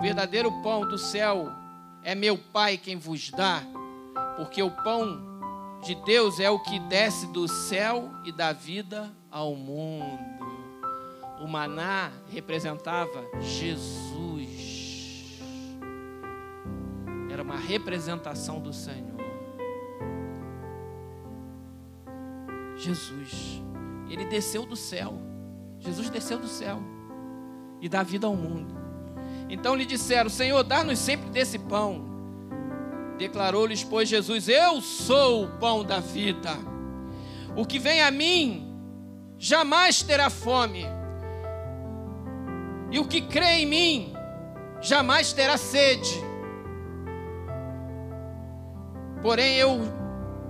O verdadeiro pão do céu é meu Pai quem vos dá, porque o pão de Deus é o que desce do céu e dá vida ao mundo. O maná representava Jesus. Era uma representação do Senhor. Jesus, ele desceu do céu. Jesus desceu do céu e dá vida ao mundo. Então lhe disseram: Senhor, dá-nos sempre desse pão. Declarou-lhes, pois, Jesus: Eu sou o pão da vida. O que vem a mim jamais terá fome. E o que crê em mim jamais terá sede. Porém, eu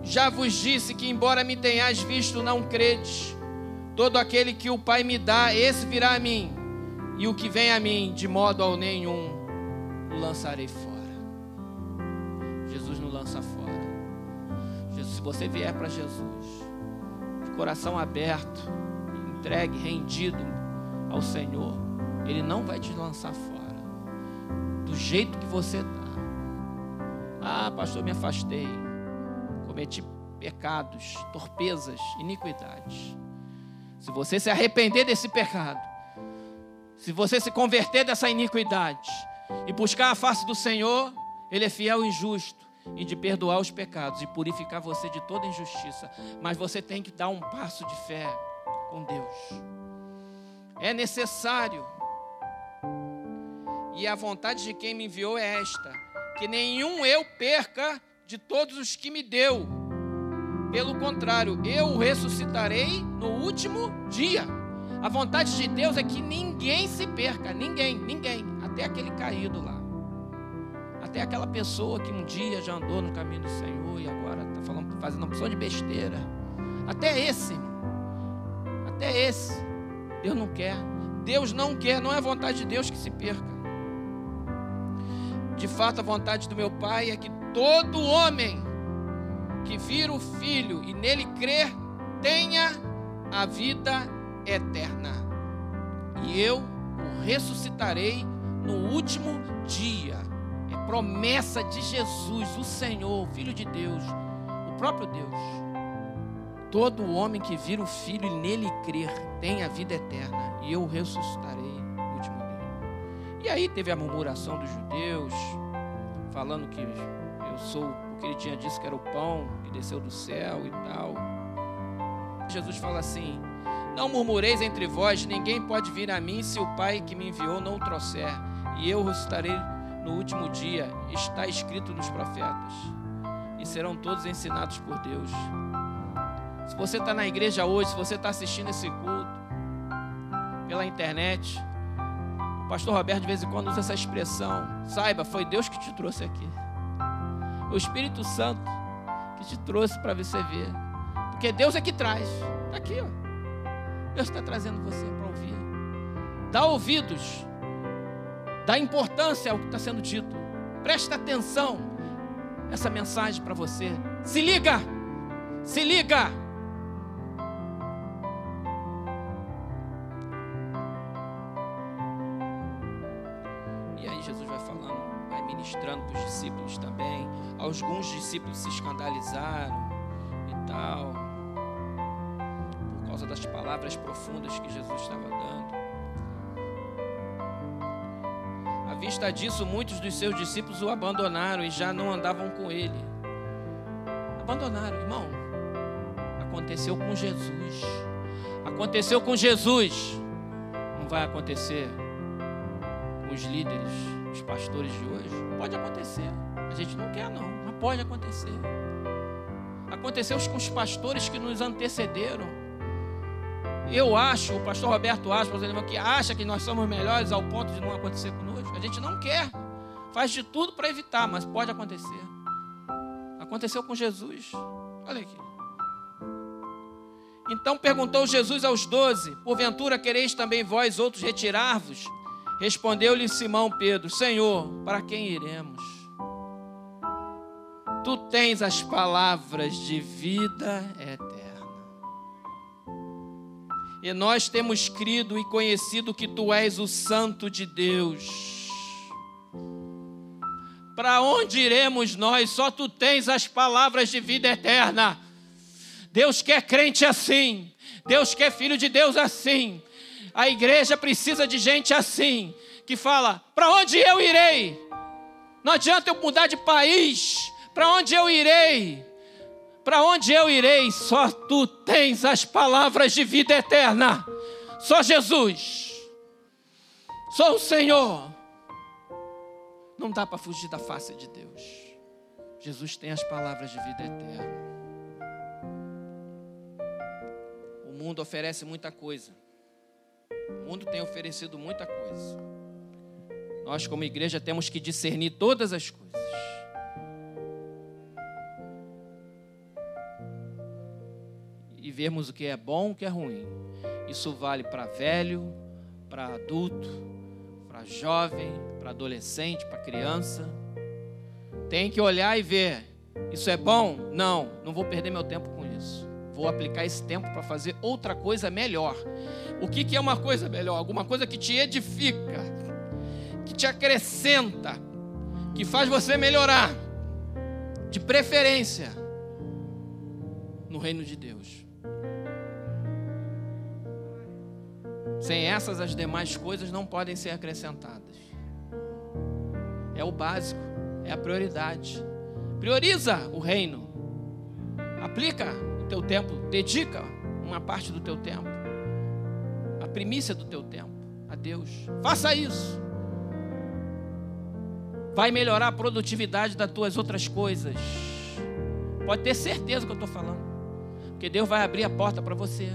já vos disse que, embora me tenhais visto, não credes. Todo aquele que o Pai me dá, esse virá a mim e o que vem a mim, de modo ao nenhum, o lançarei fora. Jesus não lança fora. Jesus, se você vier para Jesus, de coração aberto, entregue, rendido ao Senhor, Ele não vai te lançar fora. Do jeito que você está. Ah, pastor, me afastei. Cometi pecados, torpezas, iniquidades. Se você se arrepender desse pecado, se você se converter dessa iniquidade e buscar a face do Senhor, Ele é fiel e justo e de perdoar os pecados e purificar você de toda injustiça. Mas você tem que dar um passo de fé com Deus. É necessário. E a vontade de quem me enviou é esta: que nenhum eu perca de todos os que me deu. Pelo contrário, eu o ressuscitarei no último dia. A vontade de Deus é que ninguém se perca, ninguém, ninguém, até aquele caído lá. Até aquela pessoa que um dia já andou no caminho do Senhor e agora está falando, fazendo uma opção de besteira. Até esse, até esse, Deus não quer. Deus não quer, não é a vontade de Deus que se perca. De fato, a vontade do meu Pai é que todo homem que vira o Filho e nele crer tenha a vida eterna. E eu o ressuscitarei no último dia. É promessa de Jesus, o Senhor, Filho de Deus, o próprio Deus. Todo homem que vira o Filho e nele crer tem a vida eterna. E eu ressuscitarei no último dia. E aí teve a murmuração dos judeus, falando que eu sou, porque ele tinha dito que era o pão que desceu do céu e tal. Jesus fala assim: não murmureis entre vós, ninguém pode vir a mim se o Pai que me enviou não o trouxer, e eu ressuscitarei no último dia. Está escrito nos profetas, e serão todos ensinados por Deus. Se você está na igreja hoje, se você está assistindo esse culto pela internet, o pastor Roberto de vez em quando usa essa expressão. Saiba, foi Deus que te trouxe aqui. O Espírito Santo que te trouxe para você ver. Porque Deus é que traz. Está aqui, ó. Deus está trazendo você para ouvir. Dá ouvidos. Dá importância ao que está sendo dito. Presta atenção. Essa mensagem para você. Se liga. Se liga. E aí Jesus vai falando, vai ministrando para os discípulos também. Alguns discípulos se escandalizaram e tal causa das palavras profundas que Jesus estava dando. À vista disso, muitos dos seus discípulos o abandonaram e já não andavam com ele. Abandonaram, irmão. Aconteceu com Jesus. Aconteceu com Jesus. Não vai acontecer com os líderes, os pastores de hoje. Pode acontecer. A gente não quer, não, mas pode acontecer. Aconteceu com os pastores que nos antecederam. Eu acho, o pastor Roberto acha, exemplo, que acha que nós somos melhores ao ponto de não acontecer conosco. A gente não quer. Faz de tudo para evitar, mas pode acontecer. Aconteceu com Jesus. Olha aqui. Então perguntou Jesus aos doze: Porventura quereis também vós outros retirar-vos? Respondeu-lhe Simão Pedro: Senhor, para quem iremos? Tu tens as palavras de vida eterna. E nós temos crido e conhecido que tu és o Santo de Deus. Para onde iremos nós? Só tu tens as palavras de vida eterna. Deus quer crente assim. Deus quer filho de Deus assim. A igreja precisa de gente assim, que fala: para onde eu irei? Não adianta eu mudar de país. Para onde eu irei? Para onde eu irei? Só tu tens as palavras de vida eterna. Só Jesus. Só o Senhor. Não dá para fugir da face de Deus. Jesus tem as palavras de vida eterna. O mundo oferece muita coisa. O mundo tem oferecido muita coisa. Nós, como igreja, temos que discernir todas as coisas. E vermos o que é bom, o que é ruim. Isso vale para velho, para adulto, para jovem, para adolescente, para criança. Tem que olhar e ver. Isso é bom? Não, não vou perder meu tempo com isso. Vou aplicar esse tempo para fazer outra coisa melhor. O que, que é uma coisa melhor? Alguma coisa que te edifica, que te acrescenta, que faz você melhorar, de preferência, no reino de Deus. Sem essas, as demais coisas não podem ser acrescentadas. É o básico, é a prioridade. Prioriza o reino. Aplica o teu tempo, dedica uma parte do teu tempo. A primícia do teu tempo a Deus. Faça isso. Vai melhorar a produtividade das tuas outras coisas. Pode ter certeza que eu estou falando. Porque Deus vai abrir a porta para você.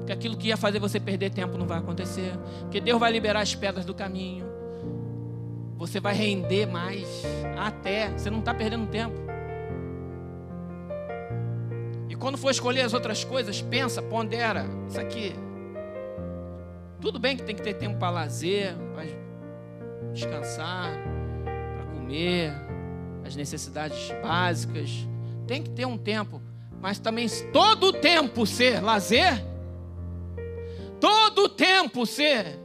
Porque aquilo que ia fazer você perder tempo não vai acontecer. Porque Deus vai liberar as pedras do caminho. Você vai render mais. Até. Você não está perdendo tempo. E quando for escolher as outras coisas, pensa, pondera. Isso aqui. Tudo bem que tem que ter tempo para lazer, para descansar, para comer, as necessidades básicas. Tem que ter um tempo. Mas também todo o tempo ser lazer todo o tempo ser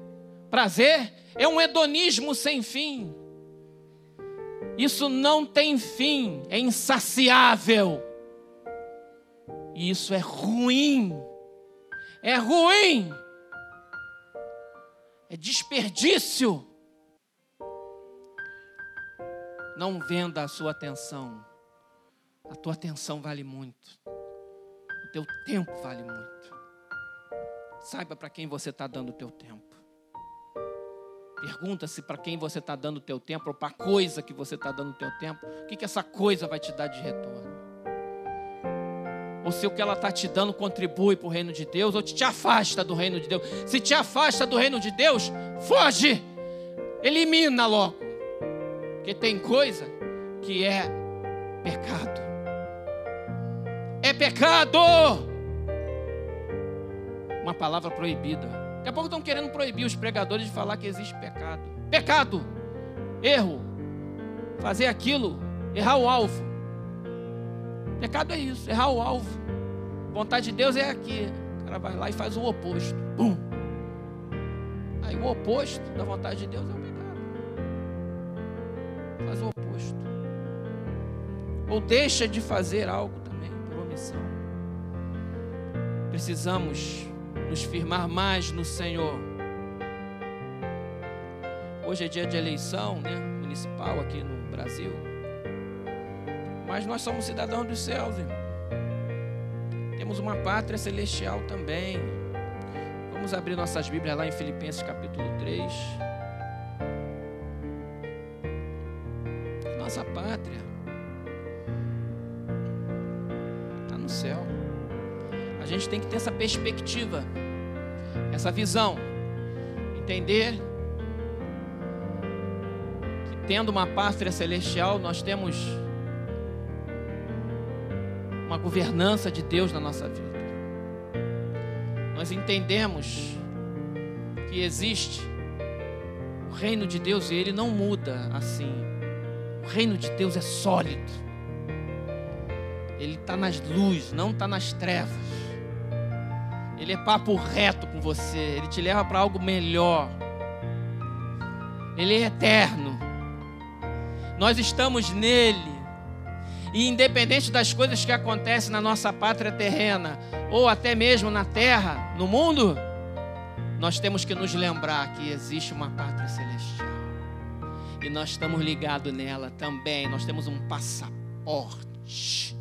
prazer, é um hedonismo sem fim. Isso não tem fim, é insaciável. E isso é ruim. É ruim. É desperdício. Não venda a sua atenção. A tua atenção vale muito. O teu tempo vale muito. Saiba para quem você está dando o teu tempo. Pergunta-se para quem você está dando o teu tempo, ou para a coisa que você está dando o teu tempo, o que, que essa coisa vai te dar de retorno. Ou se o que ela está te dando contribui para o reino de Deus, ou te, te afasta do reino de Deus. Se te afasta do reino de Deus, foge, elimina logo. Porque tem coisa que é pecado. É pecado uma palavra proibida. Daqui a pouco estão querendo proibir os pregadores de falar que existe pecado. Pecado, erro, fazer aquilo, errar o alvo. Pecado é isso, errar o alvo. Vontade de Deus é aqui. O cara vai lá e faz o oposto. Bum. Aí o oposto da vontade de Deus é o pecado. Faz o oposto. Ou deixa de fazer algo também por omissão. Precisamos nos firmar mais no Senhor. Hoje é dia de eleição, né, municipal aqui no Brasil. Mas nós somos cidadãos dos céus, irmão. Temos uma pátria celestial também. Vamos abrir nossas Bíblias lá em Filipenses capítulo 3. Nossa pátria gente tem que ter essa perspectiva, essa visão, entender que tendo uma pátria celestial, nós temos uma governança de Deus na nossa vida. Nós entendemos que existe o reino de Deus e ele não muda assim. O reino de Deus é sólido. Ele está nas luzes, não está nas trevas. Ele é papo reto com você, ele te leva para algo melhor. Ele é eterno. Nós estamos nele. E independente das coisas que acontecem na nossa pátria terrena, ou até mesmo na terra, no mundo, nós temos que nos lembrar que existe uma pátria celestial. E nós estamos ligados nela também. Nós temos um passaporte.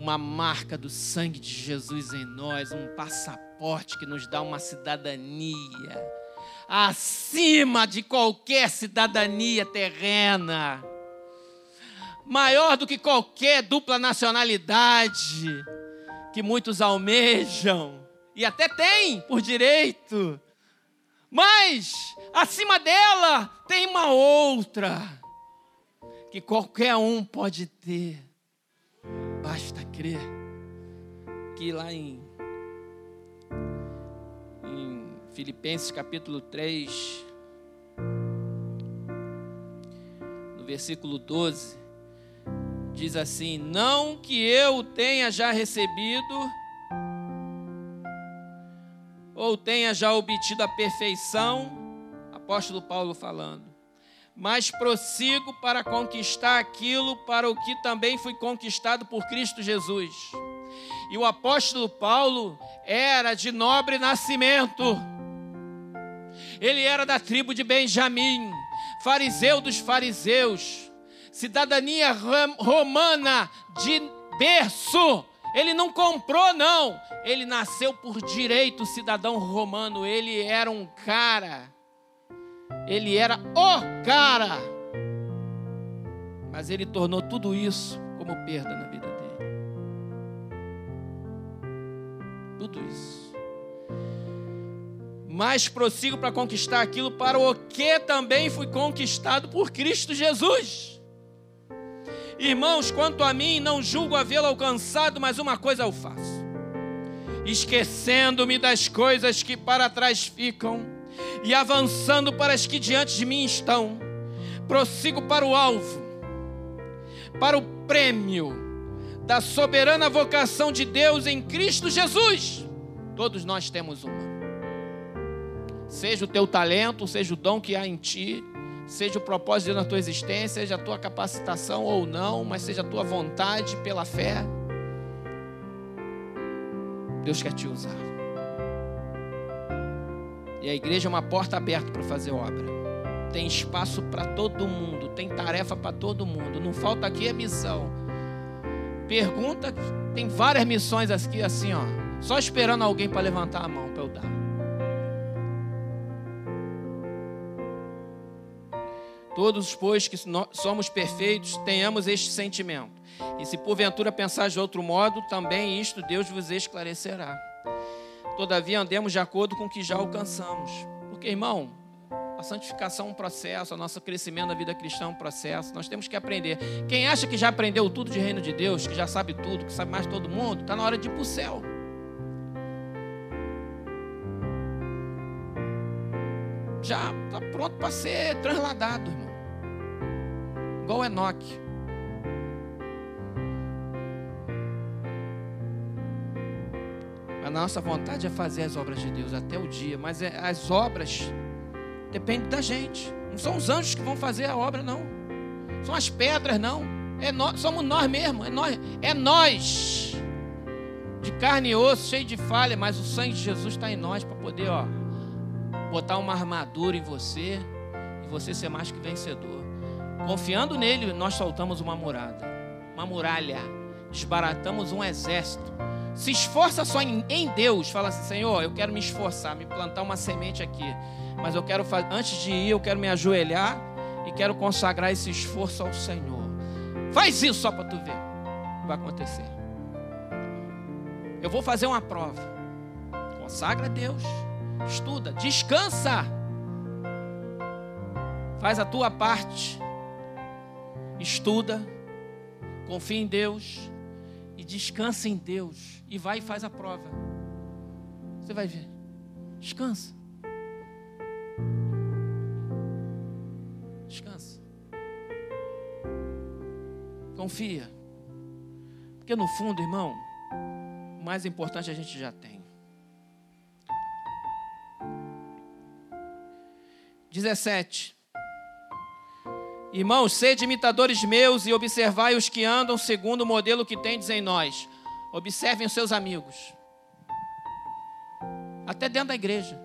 Uma marca do sangue de Jesus em nós, um passaporte que nos dá uma cidadania acima de qualquer cidadania terrena maior do que qualquer dupla nacionalidade que muitos almejam e até têm por direito. Mas acima dela tem uma outra que qualquer um pode ter. Basta crer que lá em, em Filipenses capítulo 3, no versículo 12, diz assim: Não que eu tenha já recebido, ou tenha já obtido a perfeição, apóstolo Paulo falando, mas prossigo para conquistar aquilo para o que também fui conquistado por Cristo Jesus. E o apóstolo Paulo era de nobre nascimento. Ele era da tribo de Benjamim, fariseu dos fariseus cidadania romana de berço. Ele não comprou, não. Ele nasceu por direito cidadão romano. Ele era um cara. Ele era o cara. Mas ele tornou tudo isso como perda na vida dele. Tudo isso. Mas prossigo para conquistar aquilo para o que também fui conquistado por Cristo Jesus. Irmãos, quanto a mim, não julgo havê-lo alcançado, mas uma coisa eu faço: esquecendo-me das coisas que para trás ficam e avançando para as que diante de mim estão, prossigo para o alvo, para o prêmio da soberana vocação de Deus em Cristo Jesus. Todos nós temos uma. Seja o teu talento, seja o dom que há em ti, seja o propósito na tua existência, seja a tua capacitação ou não, mas seja a tua vontade pela fé. Deus quer te usar. A igreja é uma porta aberta para fazer obra. Tem espaço para todo mundo, tem tarefa para todo mundo. Não falta aqui a missão. Pergunta, tem várias missões aqui assim, ó, só esperando alguém para levantar a mão para eu dar. Todos, pois, que somos perfeitos, tenhamos este sentimento. E se porventura pensar de outro modo, também isto Deus vos esclarecerá. Todavia, andemos de acordo com o que já alcançamos. Porque, irmão, a santificação é um processo, o nosso crescimento na vida cristã é um processo. Nós temos que aprender. Quem acha que já aprendeu tudo de reino de Deus, que já sabe tudo, que sabe mais todo mundo, está na hora de ir para o céu. já está pronto para ser transladado, irmão. Igual Enoque. Nossa vontade é fazer as obras de Deus até o dia, mas é, as obras dependem da gente. Não são os anjos que vão fazer a obra, não. São as pedras, não. É somos nós mesmos. É nós, é nós. De carne e osso, cheio de falha, mas o sangue de Jesus está em nós para poder, ó, botar uma armadura em você e você ser mais que vencedor. Confiando nele, nós soltamos uma murada, uma muralha, desbaratamos um exército. Se esforça só em, em Deus, fala assim: Senhor, eu quero me esforçar, me plantar uma semente aqui, mas eu quero, antes de ir, eu quero me ajoelhar e quero consagrar esse esforço ao Senhor. Faz isso só para tu ver vai acontecer. Eu vou fazer uma prova. Consagra a Deus estuda, descansa. Faz a tua parte. Estuda, confia em Deus e descansa em Deus e vai e faz a prova. Você vai ver. Descansa. Descansa. Confia. Porque no fundo, irmão, o mais importante a gente já tem. 17. Irmãos, sede imitadores meus e observai os que andam segundo o modelo que tendes em nós. Observem os seus amigos. Até dentro da igreja.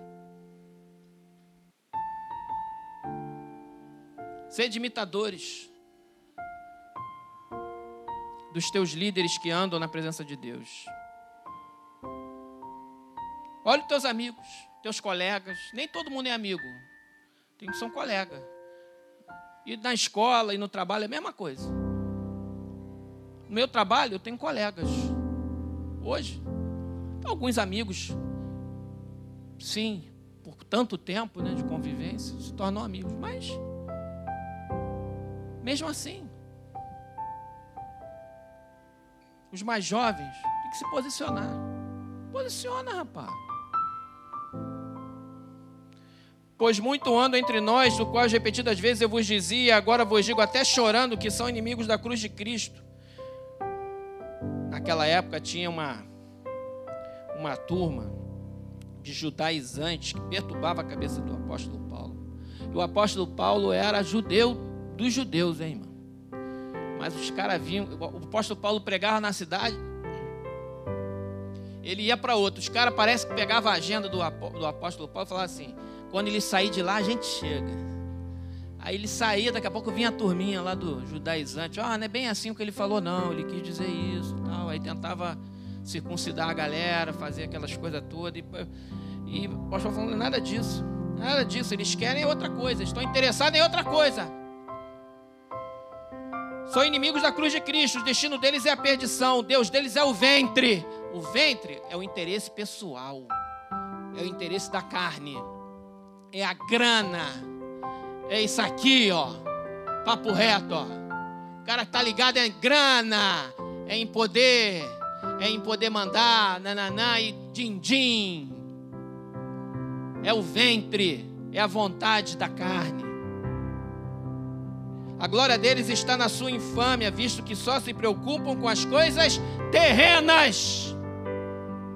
Sede imitadores dos teus líderes que andam na presença de Deus. Olha os teus amigos, teus colegas. Nem todo mundo é amigo. Tem que ser um colega. E na escola e no trabalho é a mesma coisa. No meu trabalho eu tenho colegas. Hoje, alguns amigos, sim, por tanto tempo né, de convivência, se tornam amigos. Mas, mesmo assim, os mais jovens têm que se posicionar. Posiciona, rapaz. Pois muito ando entre nós, do qual repetidas vezes eu vos dizia, agora vos digo até chorando, que são inimigos da cruz de Cristo. Naquela época tinha uma, uma turma de judaizantes que perturbava a cabeça do apóstolo Paulo. E o apóstolo Paulo era judeu dos judeus, hein, irmão? Mas os caras vinham, o apóstolo Paulo pregava na cidade, ele ia para outro. Os caras parece que pegavam a agenda do apóstolo Paulo e falavam assim: quando ele sair de lá, a gente chega. Aí ele saía, daqui a pouco vinha a turminha lá do judaizante. Ah, não é bem assim o que ele falou, não. Ele quis dizer isso tal. Aí tentava circuncidar a galera, fazer aquelas coisas todas. E, e o pastor falando nada disso. Nada disso. Eles querem outra coisa. Estão interessados em outra coisa. São inimigos da cruz de Cristo. O destino deles é a perdição. O Deus deles é o ventre. O ventre é o interesse pessoal. É o interesse da carne é a grana. É isso aqui, ó. Papo reto, ó. O cara que tá ligado é em grana, é em poder, é em poder mandar, nananá e din-din. É o ventre, é a vontade da carne. A glória deles está na sua infâmia, visto que só se preocupam com as coisas terrenas.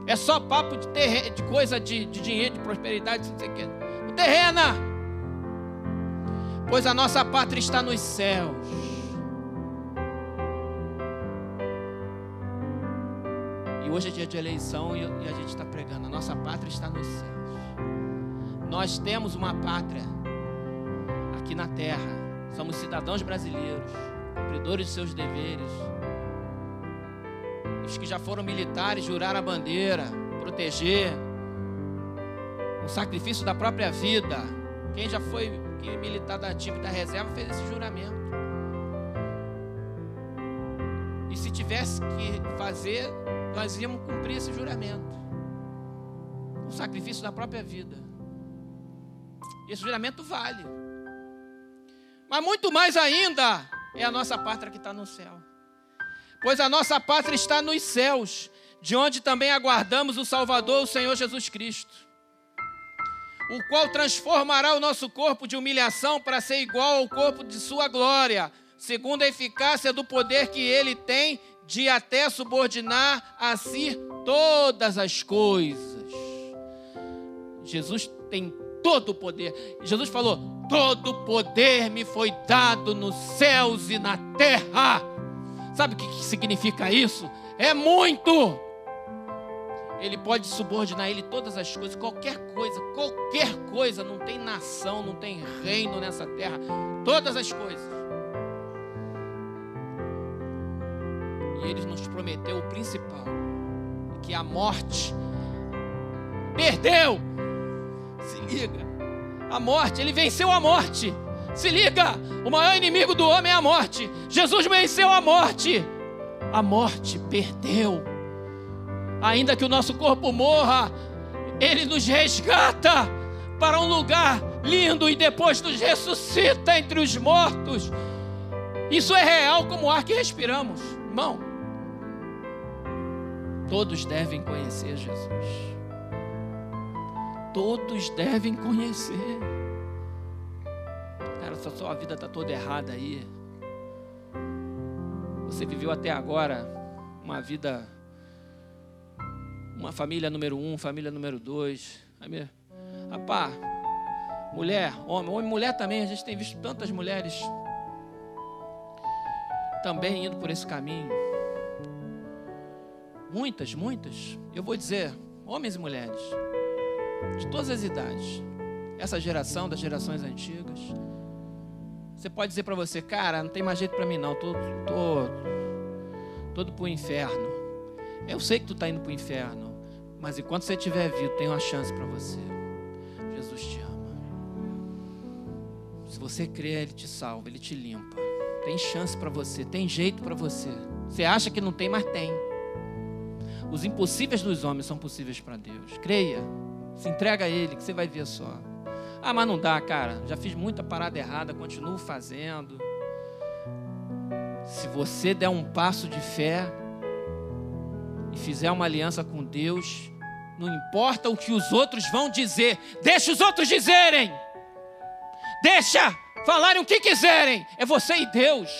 É só papo de, terre... de coisa de, de dinheiro, de prosperidade, não sei o que terrena, pois a nossa pátria está nos céus. E hoje é dia de eleição e a gente está pregando: a nossa pátria está nos céus. Nós temos uma pátria aqui na terra. Somos cidadãos brasileiros, cumpridores de seus deveres. Os que já foram militares juraram a bandeira, proteger, um sacrifício da própria vida. Quem já foi quem é militar da ativa da reserva fez esse juramento. E se tivesse que fazer, nós íamos cumprir esse juramento. O sacrifício da própria vida. Esse juramento vale. Mas muito mais ainda é a nossa pátria que está no céu. Pois a nossa pátria está nos céus, de onde também aguardamos o Salvador, o Senhor Jesus Cristo o qual transformará o nosso corpo de humilhação para ser igual ao corpo de sua glória, segundo a eficácia do poder que ele tem de até subordinar a si todas as coisas. Jesus tem todo o poder. Jesus falou: Todo poder me foi dado nos céus e na terra. Sabe o que significa isso? É muito ele pode subordinar a ele todas as coisas, qualquer coisa, qualquer coisa, não tem nação, não tem reino nessa terra, todas as coisas. E ele nos prometeu o principal, que a morte perdeu. Se liga, a morte, ele venceu a morte. Se liga, o maior inimigo do homem é a morte. Jesus venceu a morte. A morte perdeu ainda que o nosso corpo morra, Ele nos resgata para um lugar lindo e depois nos ressuscita entre os mortos. Isso é real como o ar que respiramos, irmão. Todos devem conhecer Jesus. Todos devem conhecer. Cara, a sua vida está toda errada aí. Você viveu até agora uma vida uma família número um, família número dois. Rapaz, mulher, homem, homem, mulher também, a gente tem visto tantas mulheres também indo por esse caminho. Muitas, muitas, eu vou dizer, homens e mulheres, de todas as idades, essa geração das gerações antigas. Você pode dizer para você, cara, não tem mais jeito para mim não, tô, tô todo para o inferno. Eu sei que tu está indo para o inferno, mas enquanto você estiver vivo, tem uma chance para você. Jesus te ama. Se você crer, Ele te salva, Ele te limpa. Tem chance para você, tem jeito para você. Você acha que não tem, mas tem. Os impossíveis dos homens são possíveis para Deus. Creia, se entrega a Ele, que você vai ver só. Ah, mas não dá, cara. Já fiz muita parada errada, continuo fazendo. Se você der um passo de fé e fizer uma aliança com Deus, não importa o que os outros vão dizer, deixa os outros dizerem. Deixa falarem o que quiserem. É você e Deus.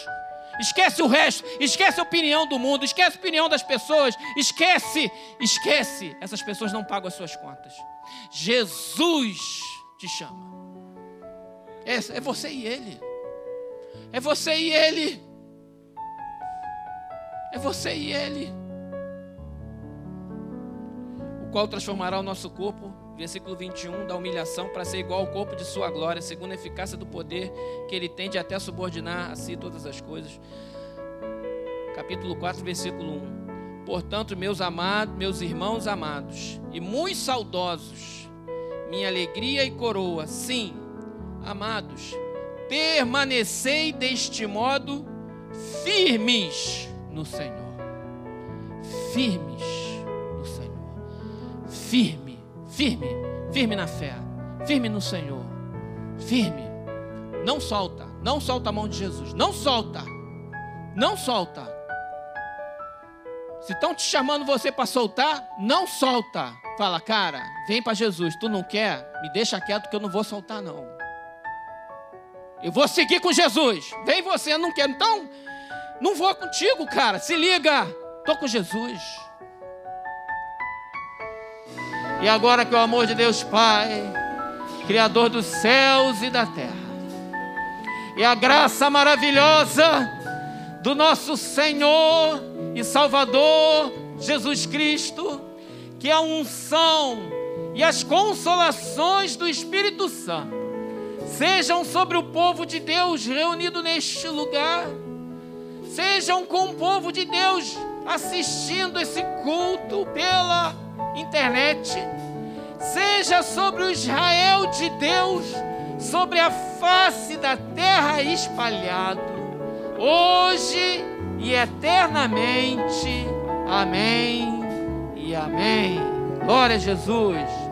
Esquece o resto, esquece a opinião do mundo, esquece a opinião das pessoas, esquece, esquece. Essas pessoas não pagam as suas contas. Jesus te chama. É, é você e Ele. É você e Ele. É você e Ele. Qual transformará o nosso corpo, versículo 21, da humilhação para ser igual ao corpo de Sua glória, segundo a eficácia do poder que Ele tem de até subordinar a si todas as coisas. Capítulo 4, versículo 1. Portanto, meus amados, meus irmãos amados e muito saudosos, minha alegria e coroa, sim, amados, permanecei deste modo firmes no Senhor. Firmes. Firme, firme, firme na fé. Firme no Senhor. Firme. Não solta. Não solta a mão de Jesus. Não solta. Não solta. Se estão te chamando você para soltar, não solta. Fala, cara, vem para Jesus. Tu não quer? Me deixa quieto que eu não vou soltar, não. Eu vou seguir com Jesus. Vem você, não quer. Então, não vou contigo, cara. Se liga. Estou com Jesus. E agora que o amor de Deus Pai, Criador dos céus e da terra, e a graça maravilhosa do nosso Senhor e Salvador Jesus Cristo, que a unção e as consolações do Espírito Santo sejam sobre o povo de Deus reunido neste lugar Sejam com o povo de Deus assistindo esse culto pela internet. Seja sobre o Israel de Deus, sobre a face da terra espalhado, hoje e eternamente. Amém e amém. Glória a Jesus.